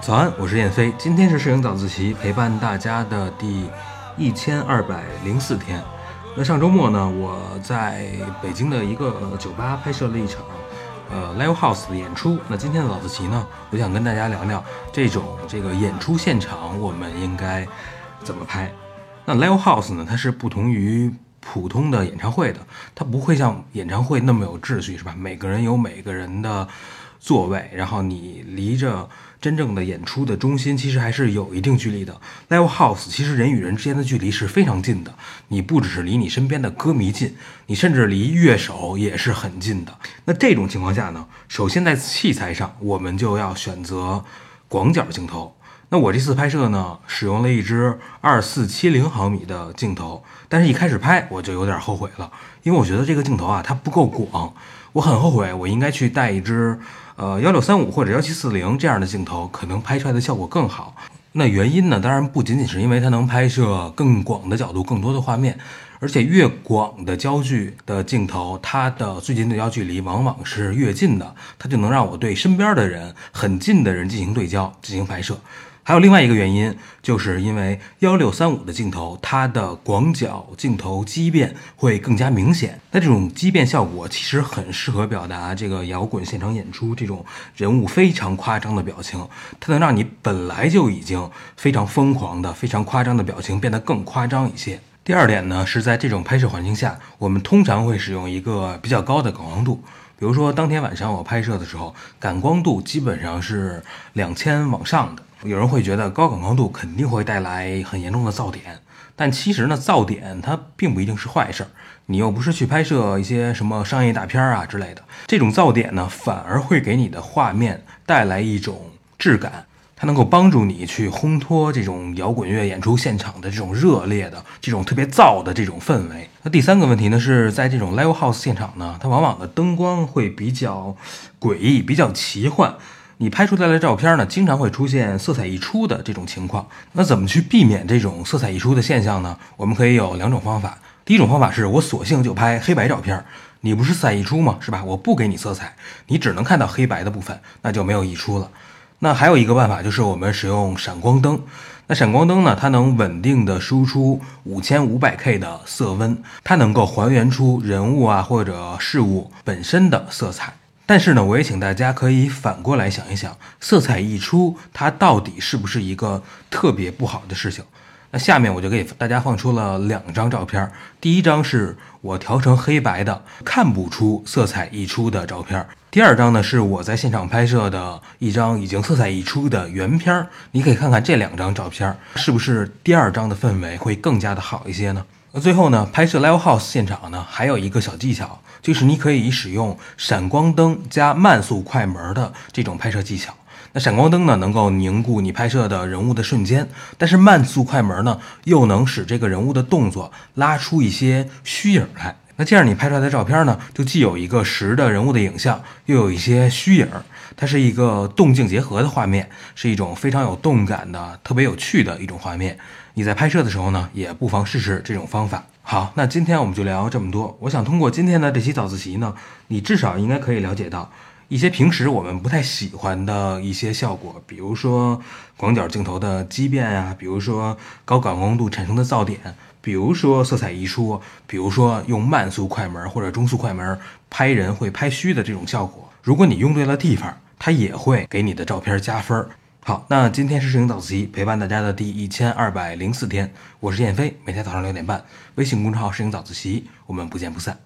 早安，我是燕飞。今天是摄影早自习陪伴大家的第一千二百零四天。那上周末呢，我在北京的一个酒吧拍摄了一场呃 live house 的演出。那今天的早自习呢，我想跟大家聊聊这种这个演出现场我们应该怎么拍。那 live house 呢，它是不同于普通的演唱会的，它不会像演唱会那么有秩序，是吧？每个人有每个人的座位，然后你离着。真正的演出的中心其实还是有一定距离的。Live House 其实人与人之间的距离是非常近的，你不只是离你身边的歌迷近，你甚至离乐手也是很近的。那这种情况下呢，首先在器材上我们就要选择广角镜头。那我这次拍摄呢，使用了一支二四七零毫米的镜头，但是一开始拍我就有点后悔了，因为我觉得这个镜头啊它不够广，我很后悔我应该去带一支。呃，幺六三五或者幺七四零这样的镜头，可能拍出来的效果更好。那原因呢？当然不仅仅是因为它能拍摄更广的角度、更多的画面，而且越广的焦距的镜头，它的最近对焦距离往往是越近的，它就能让我对身边的人很近的人进行对焦进行拍摄。还有另外一个原因，就是因为幺六三五的镜头，它的广角镜头畸变会更加明显。那这种畸变效果其实很适合表达这个摇滚现场演出这种人物非常夸张的表情，它能让你本来就已经非常疯狂的、非常夸张的表情变得更夸张一些。第二点呢，是在这种拍摄环境下，我们通常会使用一个比较高的感光度。比如说当天晚上我拍摄的时候，感光度基本上是两千往上的。有人会觉得高感光度肯定会带来很严重的噪点，但其实呢，噪点它并不一定是坏事儿。你又不是去拍摄一些什么商业大片啊之类的，这种噪点呢，反而会给你的画面带来一种质感，它能够帮助你去烘托这种摇滚乐演出现场的这种热烈的、这种特别燥的这种氛围。那第三个问题呢，是在这种 live house 现场呢，它往往的灯光会比较诡异、比较奇幻。你拍出来的照片呢，经常会出现色彩溢出的这种情况。那怎么去避免这种色彩溢出的现象呢？我们可以有两种方法。第一种方法是我索性就拍黑白照片，你不是色彩溢出吗？是吧？我不给你色彩，你只能看到黑白的部分，那就没有溢出了。那还有一个办法就是我们使用闪光灯。那闪光灯呢，它能稳定的输出五千五百 K 的色温，它能够还原出人物啊或者事物本身的色彩。但是呢，我也请大家可以反过来想一想，色彩溢出它到底是不是一个特别不好的事情？那下面我就给大家放出了两张照片，第一张是我调成黑白的，看不出色彩溢出的照片；第二张呢是我在现场拍摄的一张已经色彩溢出的原片。你可以看看这两张照片，是不是第二张的氛围会更加的好一些呢？那最后呢，拍摄 live house 现场呢，还有一个小技巧，就是你可以使用闪光灯加慢速快门的这种拍摄技巧。那闪光灯呢，能够凝固你拍摄的人物的瞬间，但是慢速快门呢，又能使这个人物的动作拉出一些虚影来。那这样你拍出来的照片呢，就既有一个实的人物的影像，又有一些虚影，它是一个动静结合的画面，是一种非常有动感的、特别有趣的一种画面。你在拍摄的时候呢，也不妨试试这种方法。好，那今天我们就聊这么多。我想通过今天的这期早自习呢，你至少应该可以了解到一些平时我们不太喜欢的一些效果，比如说广角镜头的畸变呀，比如说高感光度产生的噪点，比如说色彩溢出，比如说用慢速快门或者中速快门拍人会拍虚的这种效果。如果你用对了地方，它也会给你的照片加分。好，那今天是摄影早自习陪伴大家的第一千二百零四天，我是燕飞，每天早上六点半，微信公众号摄影早自习，我们不见不散。